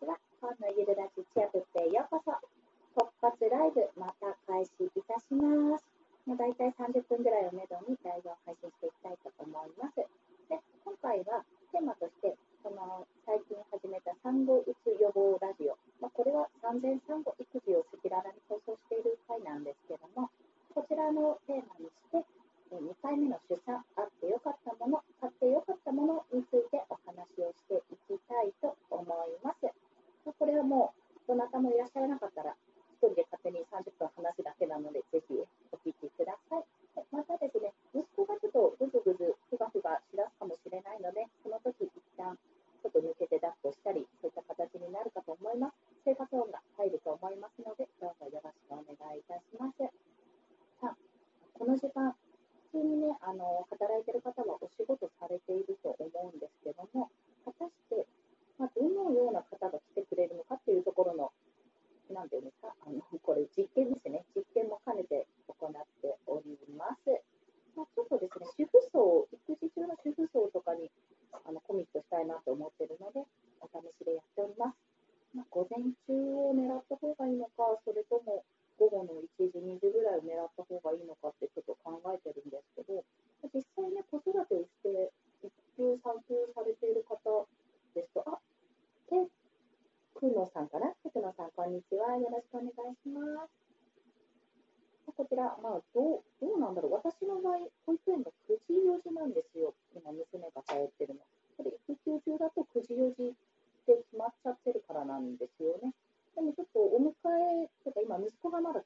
ちは。ンのゆるラジチアプへようこそ。突発ライブ、また開始いたします。もう大体30分ぐらいをめどにライブを配信していきたいと思います。で、今回はテーマとして、この最近始めた産後うつ予防ラジオ。まあ、これは産前産後育児を赤裸々に放送している回なんですけども、こちらのテーマにして、2回目の出産、あってよかったもの、買ってよかったものについてお話をしていきたいと思います。これはもうどなたもいらっしゃらなかったら、1人で勝手に30分話すだけなので、ぜひお聞きください。またですね、息子がちょっとぐずぐず、ふがふがしだすかもしれないので、その時一旦ちょっと抜けて抱っこしたり、そういった形になるかと思います。生活音が入ると思いますので、どうぞよろしくお願いいたします。さあ、この時間、普通にね、あの働いてる方はお仕事されていると思うんですけども、果たして、まあ、どのようながまだ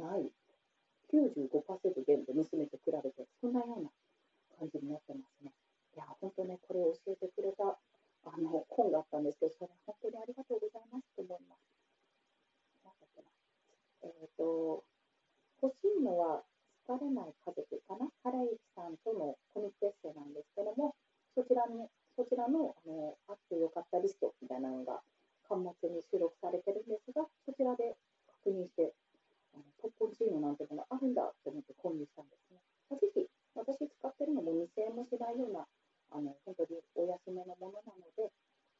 ない95%全部娘と比べてそんなような感じになってますね。いや本当ねこれを教えてくれたあの本があったんですけどそれ本当にありがとうございますと思います。なんだっけなえっ、ー、と欲しいのは疲れない家族かな原市さんとのコミックエッセイなんですけどもそちらにそちらのあのあってよかったリストみたいなのが巻末に収録されてるんですがそちらで確認してあの特攻チームなんてものあるんだと思って購入したんですね。まあ、ぜひ、私使ってるのも2000円もしないような、あの本当にお安めのものなので、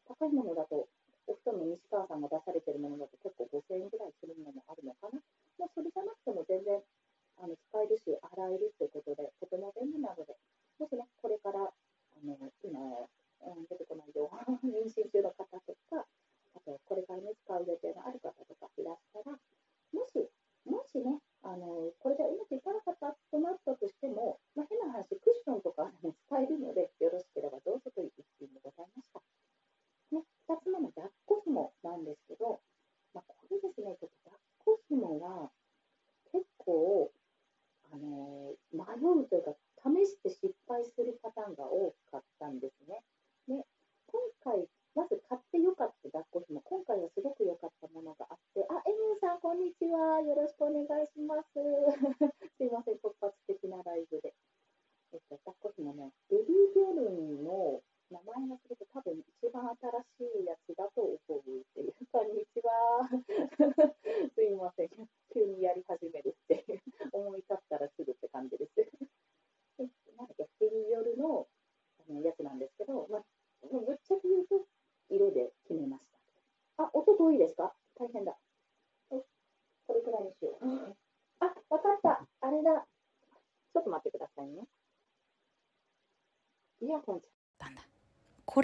高いものだと、お布団の西川さんが出されてるものだと結構5000円ぐらいするものもあるのかな。まあ、それじゃなくても全然あの使えるし、洗えるということで、とても便利なので、もしね、これから、あの今、出てこないよ妊娠中の方とか、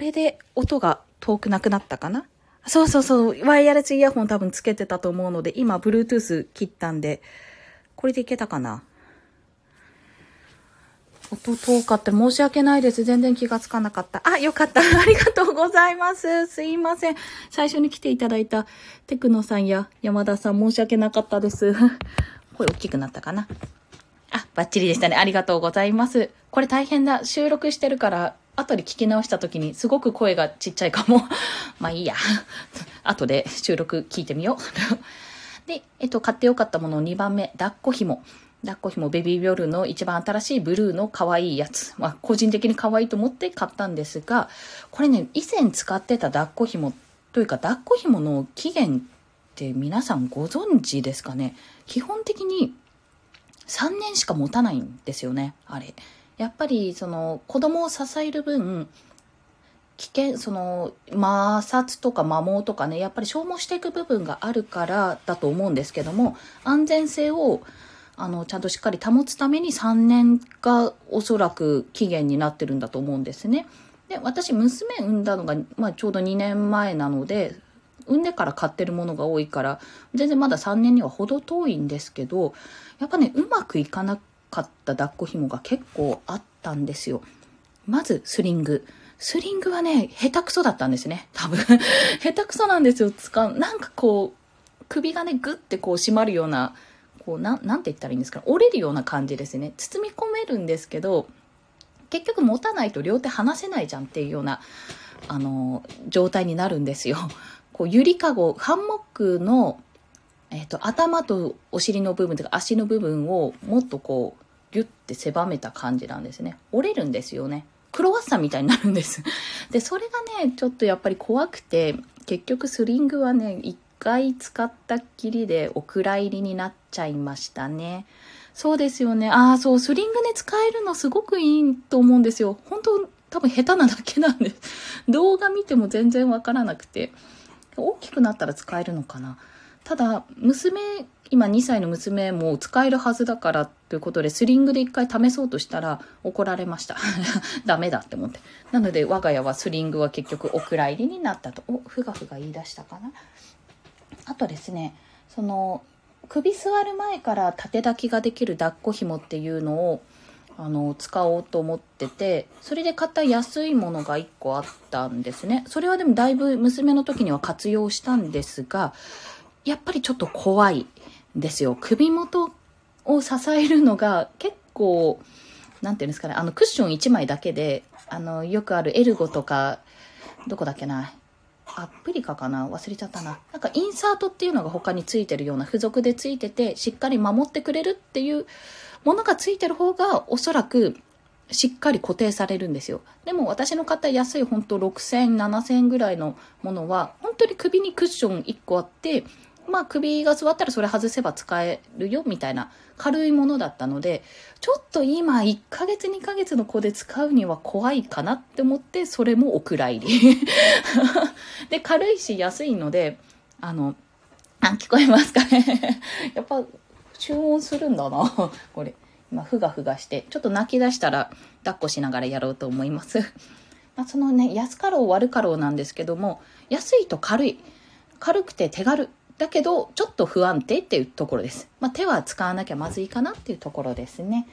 れで音が遠くなくなったかな？そうそうそう。ワイヤレスイヤホン多分つけてたと思うので、今、Bluetooth 切ったんで、これでいけたかな？音遠かって申し訳ないです。全然気がつかなかった。あ、よかった。ありがとうございます。すいません。最初に来ていただいたテクノさんや山田さん申し訳なかったです。声大きくなったかな？あ、バッチリでしたね。ありがとうございます。これ大変だ。収録してるから、後で聞き直した時にすごく声がちっちゃいかも。まあいいや。後で収録聞いてみよう。で、えっと、買ってよかったもの2番目、抱っこ紐。抱っこ紐ベビービョルの一番新しいブルーの可愛いやつ。まあ、個人的に可愛いと思って買ったんですが、これね、以前使ってた抱っこ紐というか、抱っこ紐の期限って皆さんご存知ですかね？基本的に3年しか持たないんですよね、あれ。やっぱり、その、子供を支える分、危険、その、摩擦とか摩耗とかね、やっぱり消耗していく部分があるからだと思うんですけども、安全性をあの、ちゃんとしっかり保つために3年がおそらく期限になってるんだと思うんですね。で、私、娘産んだのが、まあ、ちょうど2年前なので、産んでから買ってるものが多いから、全然まだ3年には程遠いんですけど、やっぱね、うまくいかなくかった抱っこ紐が結構あったんですよ。まず、スリング。スリングはね、下手くそだったんですね。多分。下手くそなんですよ。使う。なんかこう、首がね、グッてこう締まるようなこうななんて言ったらいいんですか折れるような感じですね包み込めるんですけど結局持たないと両手離せないじゃんっていうようなあの状態になるんですよ。こうゆりかごハンモックの、えーと、頭とお尻の部分というか足の部分をもっとこうギュッて狭めた感じなんですね。折れるんですよね。クロワッサンみたいになるんです。で、それがね、ちょっとやっぱり怖くて、結局スリングはね、一回使ったっきりでお蔵入りになっちゃいましたね。そうですよね。ああ、そう、スリングね、使えるのすごくいいと思うんですよ。本当多分下手なだけなんです。動画見ても全然わからなくて。大きくなったら使えるのかな。ただ、娘、今2歳の娘も使えるはずだからということで、スリングで一回試そうとしたら怒られました。ダメだって思って。なので、我が家はスリングは結局お蔵入りになったと。お、ふがふが言い出したかな。あとですねその首座る前から縦抱きができる抱っこ紐っていうのをあの使おうと思っててそれで買った安いものが1個あったんですねそれはでもだいぶ娘の時には活用したんですがやっぱりちょっと怖いですよ首元を支えるのが結構何て言うんですかねあのクッション1枚だけであのよくあるエルゴとかどこだっけなアプリカかな忘れちゃったな。なんかインサートっていうのが他についてるような付属でついてて、しっかり守ってくれるっていうものがついてる方がおそらくしっかり固定されるんですよ。でも私の買った安い本当6000、7000ぐらいのものは本当に首にクッション1個あって、まあ首が座ったらそれ外せば使えるよみたいな軽いものだったので、ちょっと今1ヶ月2ヶ月の子で使うには怖いかなって思って、それもお蔵入り。で、軽いし安いので、あの、あ、聞こえますかね？やっぱ、注文するんだな。これ。今、ふがふがして、ちょっと泣き出したら、抱っこしながらやろうと思います。まあ、そのね、安かろう悪かろうなんですけども、安いと軽い。軽くて手軽だけど、ちょっと不安定っていうところです。まあ、手は使わなきゃまずいかなっていうところですね。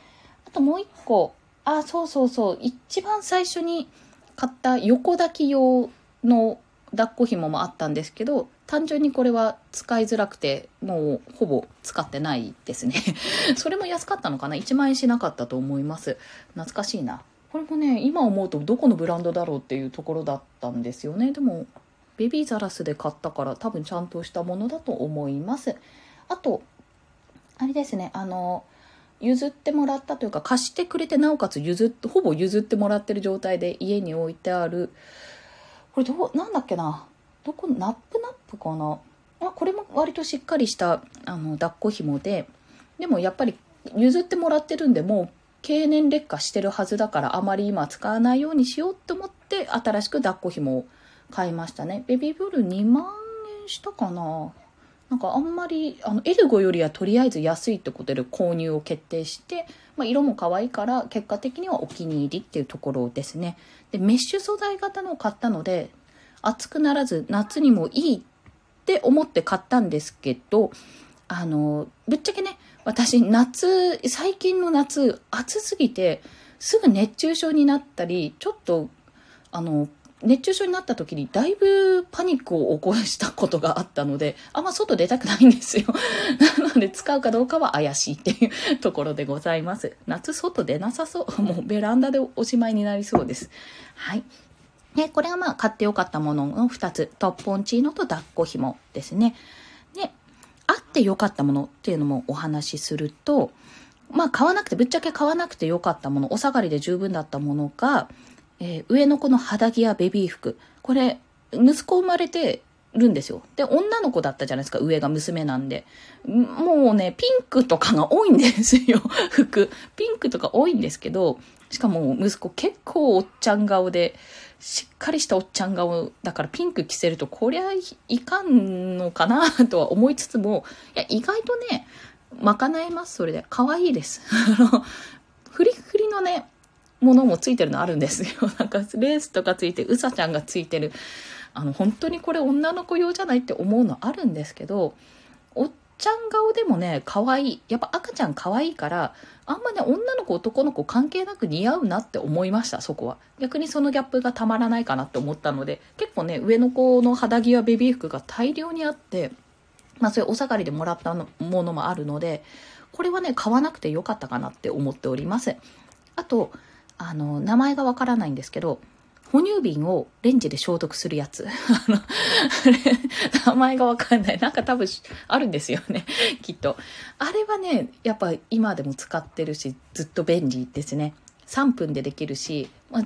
あともう一個、あ、そうそうそう、一番最初に買った横抱き用の抱っこ紐もあったんですけど、単純にこれは使いづらくて、もうほぼ使ってないですね。それも安かったのかな ?1 万円しなかったと思います。懐かしいな。これもね、今思うとどこのブランドだろうっていうところだったんですよね。でも、ベビーザラスで買ったから多分ちゃんとしたものだと思います。あと、あれですね、あの、譲ってもらったというか貸してくれてなおかつ譲ってほぼ譲ってもらってる状態で家に置いてある。これどうなんだっけな。どこナップナップかな。あこれも割としっかりしたあの抱っこ紐で。でもやっぱり譲ってもらってるんでもう経年劣化してるはずだからあまり今使わないようにしようと思って新しく抱っこ紐を買いましたね。ベビーブルー2万円したかな。なんかあんまりあのエルゴよりはとりあえず安いってことで購入を決定して、まあ、色も可愛いから結果的にはお気に入りっていうところですね。でメッシュ素材型のを買ったので暑くならず夏にもいいって思って買ったんですけどあのぶっちゃけね私夏最近の夏暑すぎてすぐ熱中症になったりちょっとあの熱中症になった時にだいぶパニックを起こしたことがあったので、あんま外出たくないんですよ。なので使うかどうかは怪しいっていうところでございます。夏外出なさそう。もうベランダでおしまいになりそうです。はい。で、これはまあ買ってよかったものの2つ。トッポンチーノと抱っこ紐ですね。で、あってよかったものっていうのもお話しすると、まあ買わなくて、ぶっちゃけ買わなくてよかったもの、お下がりで十分だったものが、えー、上の子の肌着やベビー服。これ、息子生まれてるんですよ。で、女の子だったじゃないですか、上が娘なんで。もうね、ピンクとかが多いんですよ、服。ピンクとか多いんですけど、しかも息子結構おっちゃん顔で、しっかりしたおっちゃん顔だからピンク着せるとこりゃいかんのかな とは思いつつも、いや、意外とね、賄えます、それで。可愛いです。あの、フリフリのね、ものもついてるのあるんですよ。なんかレースとかついて、うさちゃんがついてる。あの、本当にこれ女の子用じゃないって思うのあるんですけど、おっちゃん顔でもね、可愛い。やっぱ赤ちゃん可愛いから、あんまね、女の子男の子関係なく似合うなって思いました、そこは。逆にそのギャップがたまらないかなって思ったので、結構ね、上の子の肌着やベビー服が大量にあって、まあそういうお下がりでもらったものもあるので、これはね、買わなくてよかったかなって思っております。あと、あの、名前がわからないんですけど、哺乳瓶をレンジで消毒するやつ。名前がわかんない。なんか多分あるんですよね。きっと。あれはね、やっぱ今でも使ってるし、ずっと便利ですね。3分でできるし、まあ、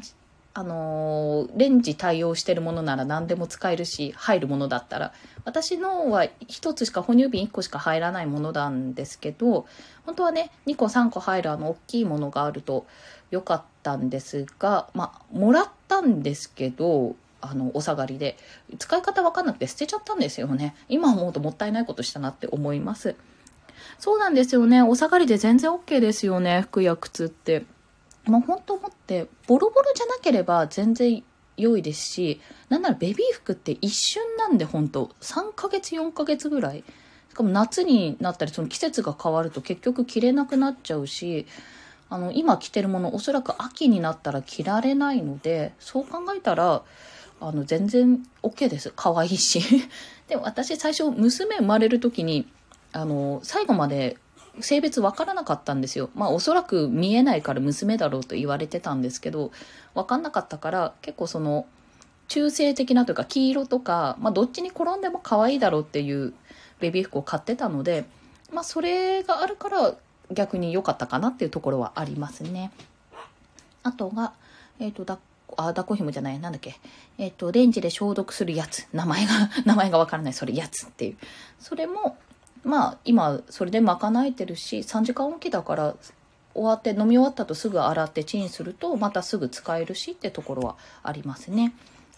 あのー、レンジ対応してるものなら何でも使えるし、入るものだったら。私のは1つしか、哺乳瓶1個しか入らないものなんですけど、本当はね、2個3個入るあの大きいものがあると良かったたんですが、まあ、もらったんですけど、あの、お下がりで。使い方わかんなくて捨てちゃったんですよね。今思うともったいないことしたなって思います。そうなんですよね。お下がりで全然 OK ですよね。服や靴って。もう本当思って、ボロボロじゃなければ全然良いですし、なんならベビー服って一瞬なんで本当3ヶ月4ヶ月ぐらい。しかも夏になったり、その季節が変わると結局着れなくなっちゃうし、あの、今着てるもの、おそらく秋になったら着られないので、そう考えたら、あの、全然 OK です。可愛いし。でも私最初、娘生まれる時に、あの、最後まで性別わからなかったんですよ。まあおそらく見えないから娘だろうと言われてたんですけど、わかんなかったから結構その中性的なというか黄色とか、まあどっちに転んでも可愛いだろうっていうベビー服を買ってたので、まあそれがあるから逆に良かったかなっていうところはありますね。あとが、えっ、ー、と、だあ、抱っこ紐じゃない、なんだっけ。えっ、ー、と、レンジで消毒するやつ。名前が、名前がわからない、それ、やつっていう。それも、まあ今それで賄えてるし3時間おきだから終わって飲み終わったとすぐ洗ってチンするとまたすぐ使えるしってところはありますね。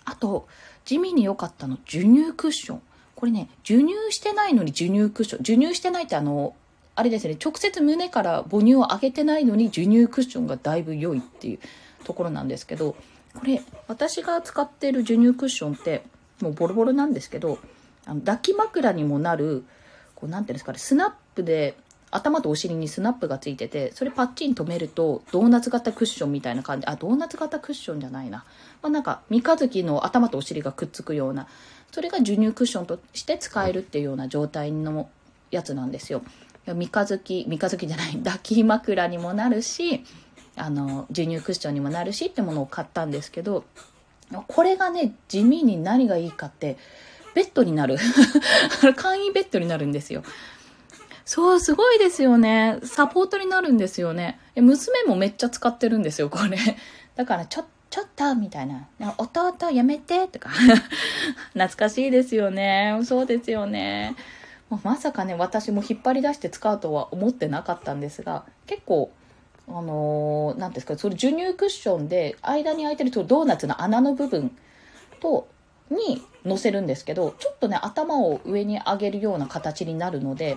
あと地味に良かったの授乳クッション。これね授乳してないのに授乳クッション授乳してないってあのあれですね直接胸から母乳を上げてないのに授乳クッションがだいぶ良いっていうところなんですけどこれ私が使ってる授乳クッションってもうボロボロなんですけどあの抱き枕にもなる、こうなんていうんですかね、スナップで、頭とお尻にスナップがついてて、それパッチン止めると、ドーナツ型クッションみたいな感じ、あ、ドーナツ型クッションじゃないな。まあ、なんか、三日月の頭とお尻がくっつくような、それが授乳クッションとして使えるっていうような状態のやつなんですよ。三日月、三日月じゃない、抱き枕にもなるし、あの、授乳クッションにもなるしってものを買ったんですけど、これがね、地味に何がいいかって、ベッドになる。簡易ベッドになるんですよ。そう、すごいですよね。サポートになるんですよね。娘もめっちゃ使ってるんですよ、これ。だから、ちょ、ちょっと、みたいな。弟やめて、とか。懐かしいですよね。そうですよね。まさかね、私も引っ張り出して使うとは思ってなかったんですが、結構、あの何ー、ですか、それ授乳クッションで、間に空いてるドーナツの穴の部分と、に乗せるんですけど、ちょっとね、頭を上に上げるような形になるので、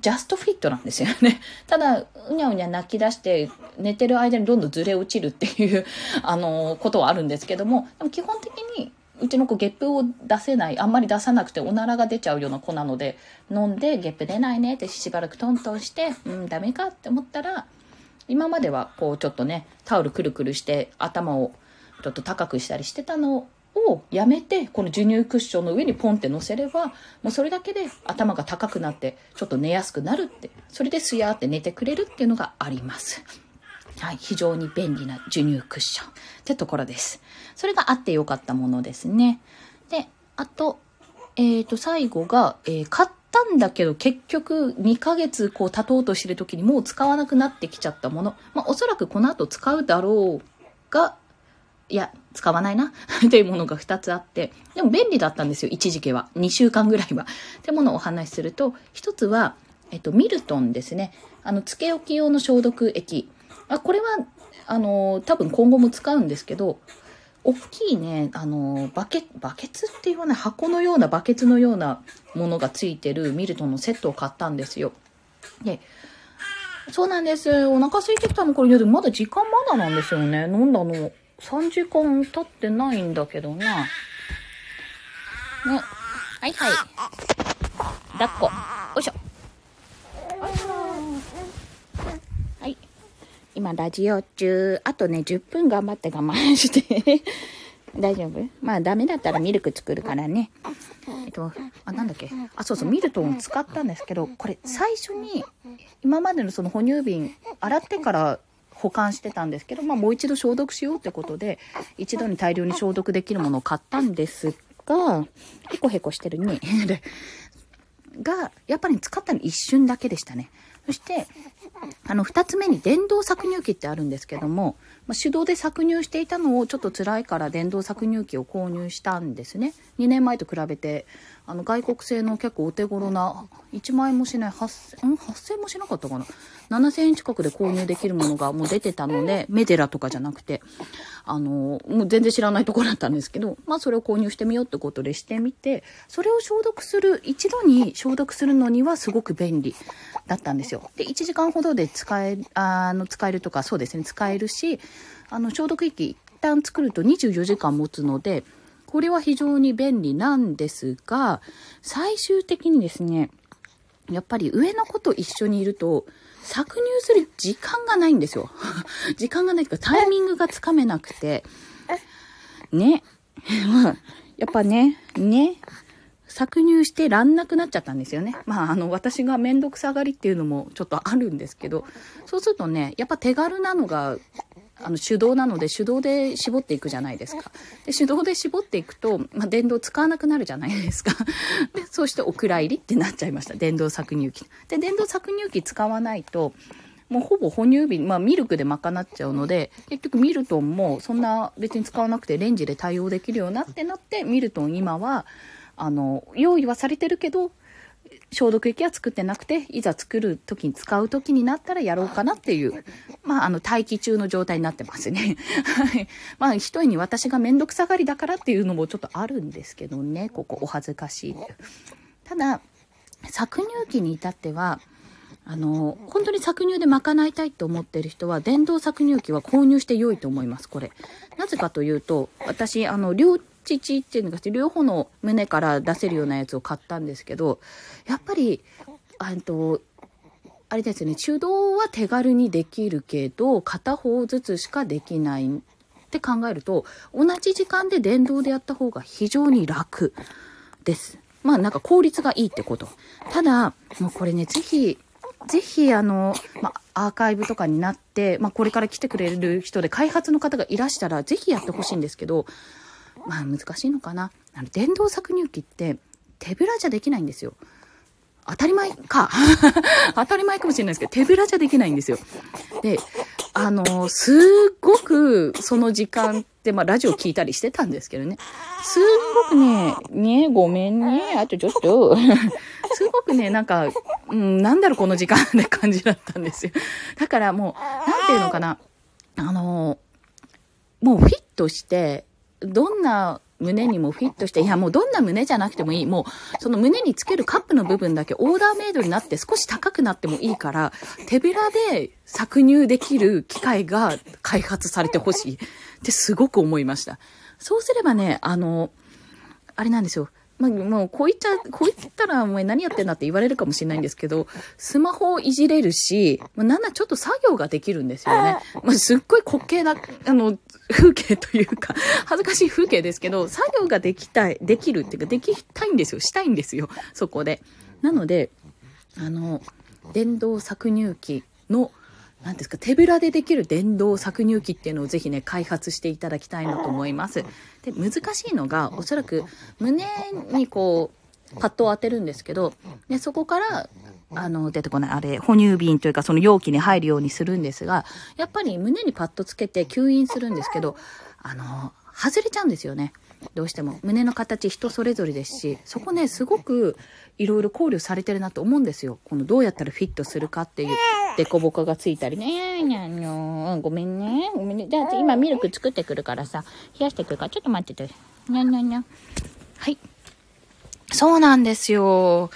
ジャストフィットなんですよね。ただ、うにゃうにゃ泣き出して、寝てる間にどんどんずれ落ちるっていう、あのー、ことはあるんですけども、でも基本的に、うちの子、ゲップを出せない、あんまり出さなくておならが出ちゃうような子なので、飲んで、ゲップ出ないねってしばらくトントンして、うん、ダメかって思ったら、今まではこうちょっとね、タオルくるくるして頭をちょっと高くしたりしてたのをやめて、この授乳クッションの上にポンって乗せれば、もうそれだけで頭が高くなって、ちょっと寝やすくなるって、それですやーって寝てくれるっていうのがあります。はい、非常に便利な授乳クッションってところです。それがあってよかったものですね。で、あと、えっ、ー、と、最後が、えー、買ったんだけど結局2ヶ月こう経とうとしてる時にもう使わなくなってきちゃったもの。まあ、おそらくこの後使うだろうが、いや、使わないな っていうものが2つあって、でも便利だったんですよ、一時期は。2週間ぐらいは。ってものをお話しすると、1つは、えっと、ミルトンですね。あの、つけ置き用の消毒液。あ、これは、あの、多分今後も使うんですけど、大きいね、あの、バケ、バケツって言わない箱のようなバケツのようなものがついてるミルトンのセットを買ったんですよ。で、そうなんです。お腹空いてきたのこれ、いやでもまだ時間まだなんですよね。飲んだの3時間経ってないんだけどな。ね。はいはい。抱っこ。よいしょ。はい。今、ラジオ中。あとね、10分頑張って我慢して 大丈夫？まあ、ダメだったらミルク作るからね。えっと、あ、なんだっけ？あ、そうそう、ミルトンを使ったんですけど、これ、最初に、今までのその哺乳瓶、洗ってから保管してたんですけど、まあ、もう一度消毒しようってことで、一度に大量に消毒できるものを買ったんですが、へこへこしてるね。が、やっぱり使ったの一瞬だけでしたね。そして、あの、二つ目に電動搾乳機ってあるんですけども、ま、手動で搾乳していたのをちょっと辛いから電動搾乳機を購入したんですね。2年前と比べて、あの、外国製の結構お手頃な、1万円もしない、8000、ん ?8000 もしなかったかな ?7000 円近くで購入できるものがもう出てたので、メデラとかじゃなくて、あの、もう全然知らないところだったんですけど、まあそれを購入してみようってことでしてみて、それを消毒する、一度に消毒するのにはすごく便利だったんですよ。で、1時間ほどで使え、あの、使えるとか、そうですね、使えるし、あの、消毒液一旦作ると24時間持つので、これは非常に便利なんですが、最終的にですね、やっぱり上の子と一緒にいると、搾乳する時間がないんですよ。時間がないというか、タイミングがつかめなくて。ね。まあ、やっぱね、ね。搾乳してらんなくなっちゃったんですよね。まあ、あの、私がめんどくさがりっていうのもちょっとあるんですけど、そうするとね、やっぱ手軽なのがあの手動なので手動で絞っていくじゃないですか。で手動で絞っていくと、まあ、電動使わなくなるじゃないですか。で、そうしてお蔵入りってなっちゃいました。電動搾乳機。で、電動搾乳機使わないと、もうほぼ哺乳瓶、まあミルクで賄っちゃうので、結局ミルトンもそんな別に使わなくてレンジで対応できるようになってなって、ミルトン今は、あの、用意はされてるけど、消毒液は作ってなくて、いざ作る時に使う時になったらやろうかなっていう、まあ、あの、待機中の状態になってますね。はい。まあ、一重に私がめんどくさがりだからっていうのもちょっとあるんですけどね、ここお恥ずかしい。ただ、搾乳機に至っては、あの、本当に搾乳で賄いたいと思ってる人は、電動搾乳機は購入して良いと思います、これ。なぜかというと、私、あの、両父っていうのが両方の胸から出せるようなやつを買ったんですけど、やっぱり、あと、あれですね、手動は手軽にできるけど、片方ずつしかできないって考えると、同じ時間で電動でやった方が非常に楽です。まあなんか効率がいいってこと。ただ、もうこれね、ぜひ、ぜひあの、まあ、アーカイブとかになって、まあ、これから来てくれる人で開発の方がいらしたら、ぜひやってほしいんですけど、まあ難しいのかな。あの、電動搾乳機って手ぶらじゃできないんですよ。当たり前か。当たり前かもしれないですけど、手ぶらじゃできないんですよ。で、あの、すっごくその時間って、まあラジオ聞いたりしてたんですけどね。すっごくね、ね、ごめんね、あとちょっと、すごくね、なんか、うん、なんだろこの時間って感じだったんですよ。だからもう、なんていうのかな、あの、もうフィットして、どんな胸にもフィットして、いやもうどんな胸じゃなくてもいい。もうその胸につけるカップの部分だけオーダーメイドになって少し高くなってもいいから、手ぶらで搾乳できる機械が開発されてほしいってすごく思いました。そうすればね、あの、あれなんですよ。まあ、もう、こう言っちゃ、こう言ったら、お前何やってんだって言われるかもしれないんですけど、スマホをいじれるし、まあ、なんならちょっと作業ができるんですよね。まあ、すっごい滑稽な、あの、風景というか、恥ずかしい風景ですけど、作業ができたい、できるっていうか、できたいんですよ。したいんですよ。そこで。なので、あの、電動搾乳機の何ですか手ぶらでできる電動搾乳機っていうのをぜひね開発していただきたいなと思います。で難しいのがおそらく胸にこうパッドを当てるんですけどでそこからあの出てこないあれ哺乳瓶というかその容器に入るようにするんですがやっぱり胸にパッドつけて吸引するんですけどあの外れちゃうんですよね。どうしても胸の形人それぞれですしそこねすごくいろいろ考慮されてるなと思うんですよこのどうやったらフィットするかっていうデコボコがついたりねにゃにゃごめんねごめんねじゃあ今ミルク作ってくるからさ冷やしてくるからちょっと待っててにゃにゃにゃはいそうなんですよ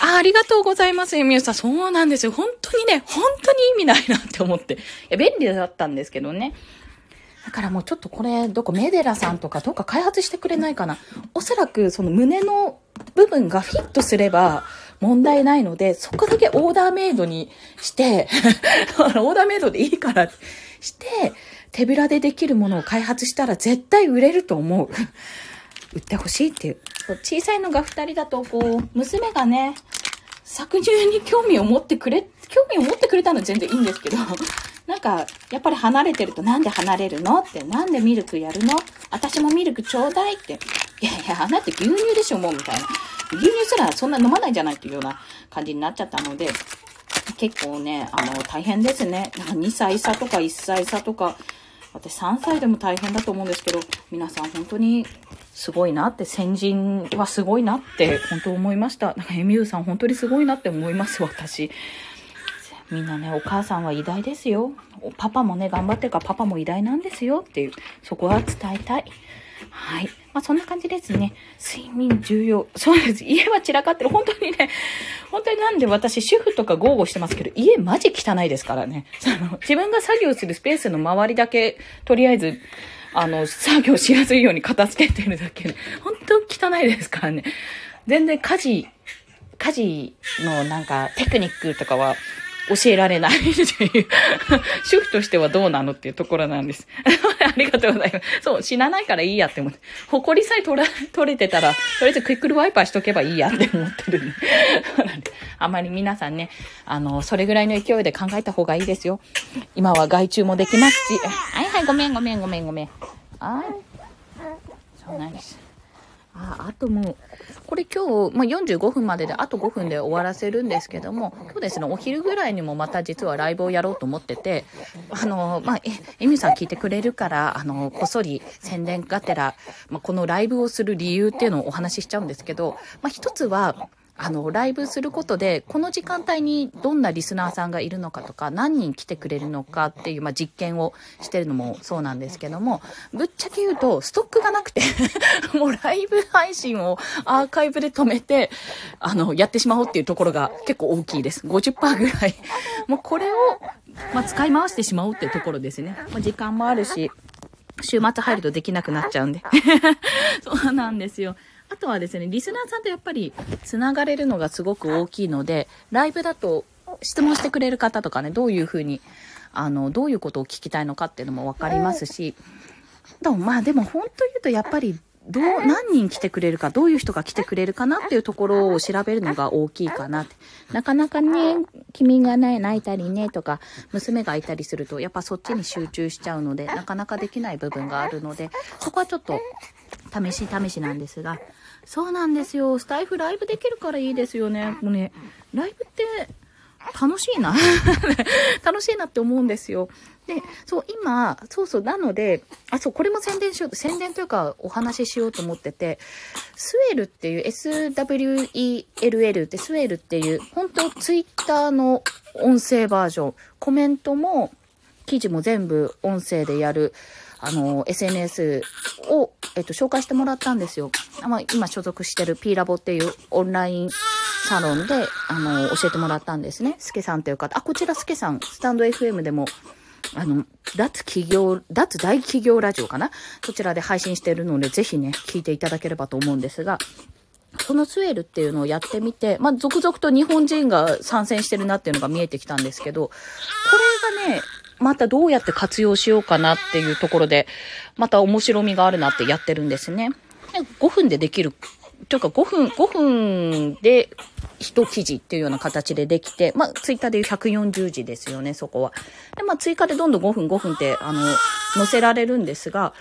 あありがとうございます、ゆみゆさん。そうなんですよ。本当にね、本当に意味ないなって思って。いや、便利だったんですけどね。だからもうちょっとこれ、どこ、メデラさんとかどっか開発してくれないかな。おそらくその胸の部分がフィットすれば問題ないので、そこだけオーダーメイドにして、オーダーメイドでいいからして、手ぶらでできるものを開発したら絶対売れると思う。売ってほしいっていう。小さいのが2人だと、こう、娘がね、搾乳に興味を持ってくれ、興味を持ってくれたのは全然いいんですけど、なんか、やっぱり離れてると、なんで離れるの？って、なんでミルクやるの？私もミルクちょうだいって。いやいや、あなた牛乳でしょ、もう、みたいな。牛乳すらそんな飲まないんじゃないっていうような感じになっちゃったので、結構ね、あの、大変ですね。なんか2歳差とか1歳差とか、私3歳でも大変だと思うんですけど、皆さん本当にすごいなって、先人はすごいなって本当思いました。なんかエミューさん本当にすごいなって思います、私。みんなね、お母さんは偉大ですよ。パパもね、頑張ってるからパパも偉大なんですよっていう、そこは伝えたい。はい。まあ、そんな感じですね。睡眠重要。そうです。家は散らかってる。本当にね、本当になんで私、主婦とか豪語してますけど、家マジ汚いですからね。その、自分が作業するスペースの周りだけ、とりあえず、あの、作業しやすいように片付けてるだけで、本当汚いですからね。全然家事、家事のなんかテクニックとかは教えられないっていう主婦としてはどうなのっていうところなんです。ありがとうございます。そう、死なないからいいやって思って。埃さえ取ら、取れてたら、とりあえずクイックルワイパーしとけばいいやって思ってるんで。あまり皆さんね、あの、それぐらいの勢いで考えた方がいいですよ。今は外注もできますし。はいはい、ごめんごめんごめんごめん。はい。そうなんです。あ、あともう、これ今日、まあ、45分までであと5分で終わらせるんですけども、今日ですね、お昼ぐらいにもまた実はライブをやろうと思ってて、あの、まあ、え、エミさん聞いてくれるから、あの、こっそり宣伝がてら、まあ、このライブをする理由っていうのをお話ししちゃうんですけど、まあ、一つは、あの、ライブすることで、この時間帯にどんなリスナーさんがいるのかとか、何人来てくれるのかっていう、まあ、実験をしてるのもそうなんですけども、ぶっちゃけ言うと、ストックがなくて もうライブ配信をアーカイブで止めて、あの、やってしまおうっていうところが結構大きいです。50%ぐらい。もうこれを、まあ、使い回してしまおうっていうところですね。まあ、時間もあるし、週末入るとできなくなっちゃうんで。そうなんですよ。あとはですね、リスナーさんとやっぱり繋がれるのがすごく大きいので、ライブだと質問してくれる方とかね、どういうふうに、あの、どういうことを聞きたいのかっていうのもわかりますし、でもまあでも本当言うとやっぱりどう、何人来てくれるか、どういう人が来てくれるかなっていうところを調べるのが大きいかなって。なかなかね、君がね、泣いたりね、とか、娘がいたりすると、やっぱそっちに集中しちゃうので、なかなかできない部分があるので、そこはちょっと、試し試しなんですが、そうなんですよ。スタイフライブできるからいいですよね。もうね、ライブって、楽しいな。楽しいなって思うんですよ。で、そう、今、そうそう、なので、あ、そう、これも宣伝しよう、宣伝というかお話ししようと思ってて、スウェルっていう、SWELL ってスウェルっていう、本当ツイッターの音声バージョン、コメントも、記事も全部音声でやる、あの、SNS を、えっと、紹介してもらったんですよ。まあ、今所属してる P ラボっていうオンラインサロンで、あの、教えてもらったんですね。スケさんという方。あ、こちらスケさん、スタンド FM でも、あの、脱企業、脱大企業ラジオかな？そちらで配信してるので、ぜひね、聞いていただければと思うんですが、そのスウェルっていうのをやってみて、まあ、続々と日本人が参戦してるなっていうのが見えてきたんですけど、これがね、またどうやって活用しようかなっていうところで、また面白みがあるなってやってるんですね。5分でできるというか5分、5分で一記事っていうような形でできて、まあ、ツイッターでいう140字ですよね、そこは。で、まあ、追加でどんどん5分5分って、あの、載せられるんですが、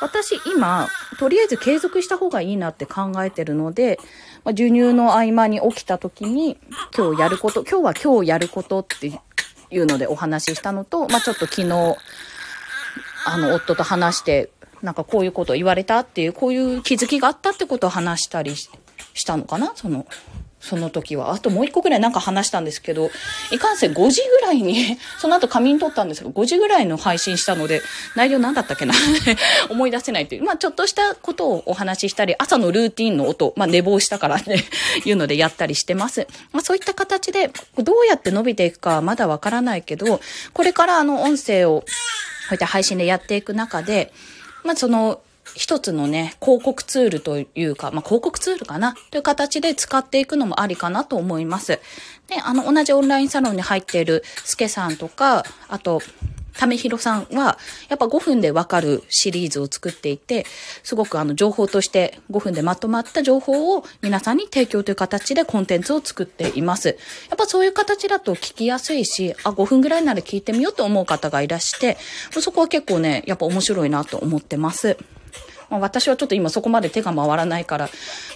私今、とりあえず継続した方がいいなって考えてるので、まあ、授乳の合間に起きた時に、今日やること、今日は今日やることっていうのでお話ししたのと、まあ、ちょっと昨日、あの、夫と話して、なんかこういうことを言われたっていう、こういう気づきがあったってことを話したりしたのかな？その、その時は。あともう一個ぐらいなんか話したんですけど、いかんせん5時ぐらいに、その後仮眠取ったんですけど、5時ぐらいの配信したので、内容何だったっけな 思い出せないという。まあちょっとしたことをお話ししたり、朝のルーティンの音、まあ寝坊したからね いうのでやったりしてます。まあそういった形で、どうやって伸びていくかまだわからないけど、これからあの音声を、こうやって配信でやっていく中で、まあその、一つのね、広告ツールというか、まあ、広告ツールかな？という形で使っていくのもありかなと思います。で、あの、同じオンラインサロンに入っているスケさんとか、あと、めひろさんは、やっぱ5分でわかるシリーズを作っていて、すごくあの情報として5分でまとまった情報を皆さんに提供という形でコンテンツを作っています。やっぱそういう形だと聞きやすいし、あ、5分ぐらいなら聞いてみようと思う方がいらして、そこは結構ね、やっぱ面白いなと思ってます。ま、私はちょっと今そこまで手が回らないから、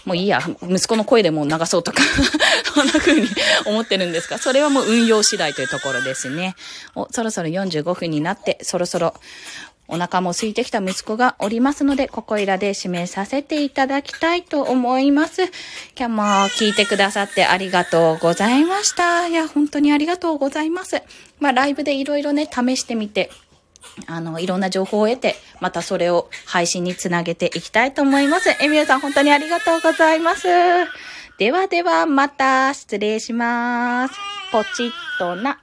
もういいや、息子の声でも流そうとか そんな風に思ってるんですが、それはもう運用次第というところですね。お、そろそろ45分になって、そろそろお腹も空いてきた息子がおりますので、ここいらで指名させていただきたいと思います。今日も聞いてくださってありがとうございました。いや、本当にありがとうございます。まあ、ライブでいろいろね、試してみて、あの、いろんな情報を得て、またそれを配信につなげていきたいと思います。えみゆさん、本当にありがとうございます。ではでは、また、失礼します。ポチッとな。